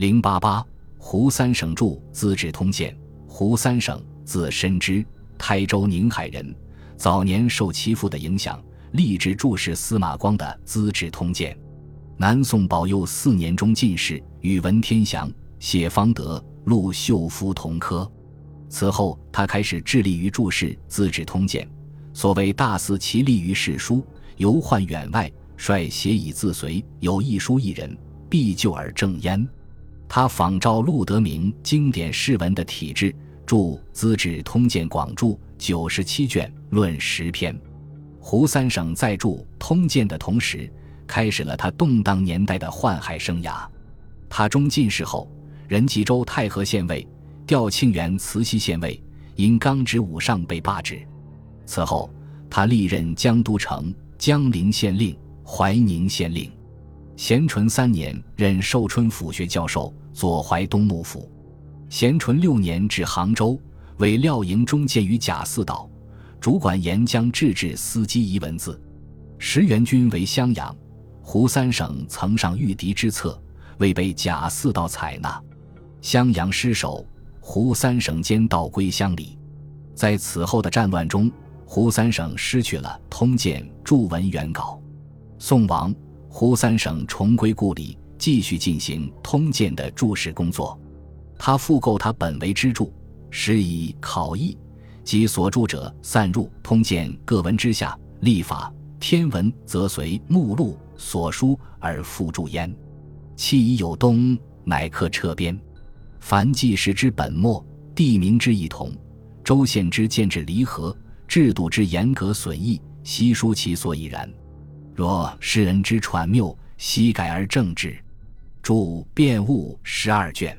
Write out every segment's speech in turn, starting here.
零八八，胡三省著《资治通鉴》。胡三省，字申之，台州宁海人。早年受其父的影响，立志注释司马光的《资治通鉴》。南宋宝佑四年中进士，与文天祥、谢方德、陆秀夫同科。此后，他开始致力于注释《资治通鉴》。所谓大肆其力于史书，游宦远外，率写以自随，有一书一人，必就而正焉。他仿照陆德明经典释文的体制，著《资治通鉴广著》九十七卷，论十篇。胡三省在著《通鉴》的同时，开始了他动荡年代的宦海生涯。他中进士后，任吉州太和县尉，调庆元慈溪县尉，因刚直武上被罢职。此后，他历任江都城、江陵县令、怀宁县令。咸淳三年，任寿春府学教授，左淮东幕府。咸淳六年至杭州，为廖营中监于贾似道，主管沿江制治司机遗文字。石元军为襄阳，胡三省曾上御敌之策，未被贾似道采纳。襄阳失守，胡三省兼道归乡里。在此后的战乱中，胡三省失去了《通鉴》注文原稿。宋亡。胡三省重归故里，继续进行《通鉴》的注释工作。他复购他本为支柱，时以考异及所著者散入《通鉴》各文之下，历法天文则随目录所书而附注焉。弃已有东，乃刻撤边。凡记事之本末，地名之异同，州县之建制离合，制度之严格损益，悉书其所以然。若世人之传谬，悉改而正之。著《变物》十二卷。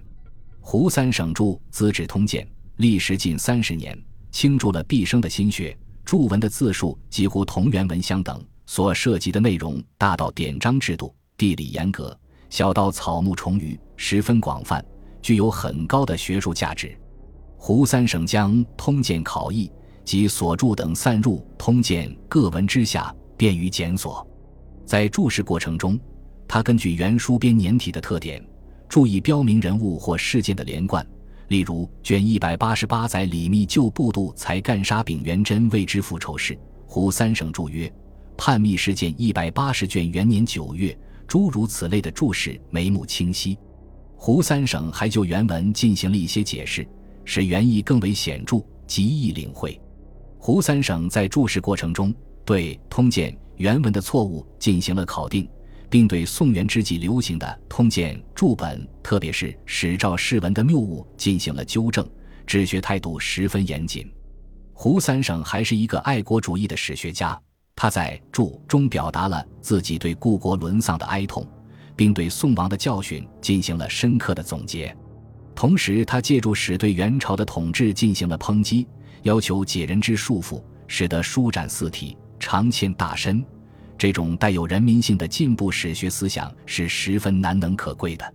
胡三省著《资治通鉴》，历时近三十年，倾注了毕生的心血。注文的字数几乎同原文相等，所涉及的内容大到典章制度、地理严格，小到草木虫鱼，十分广泛，具有很高的学术价值。胡三省将《通鉴》考异及所著等散入《通鉴》各文之下，便于检索。在注释过程中，他根据原书编年体的特点，注意标明人物或事件的连贯。例如，卷一百八十八载李密旧部度才干杀丙元贞为之复仇事，胡三省注曰：“叛密事件一百八十卷元年九月。”诸如此类的注释眉目清晰。胡三省还就原文进行了一些解释，使原意更为显著，极易领会。胡三省在注释过程中对《通鉴》。原文的错误进行了考定，并对宋元之际流行的《通鉴》注本，特别是史照释文的谬误进行了纠正，治学态度十分严谨。胡三省还是一个爱国主义的史学家，他在注中表达了自己对故国沦丧的哀痛，并对宋亡的教训进行了深刻的总结。同时，他借助史对元朝的统治进行了抨击，要求解人之束缚，使得书展四体。长欠大深，这种带有人民性的进步史学思想是十分难能可贵的。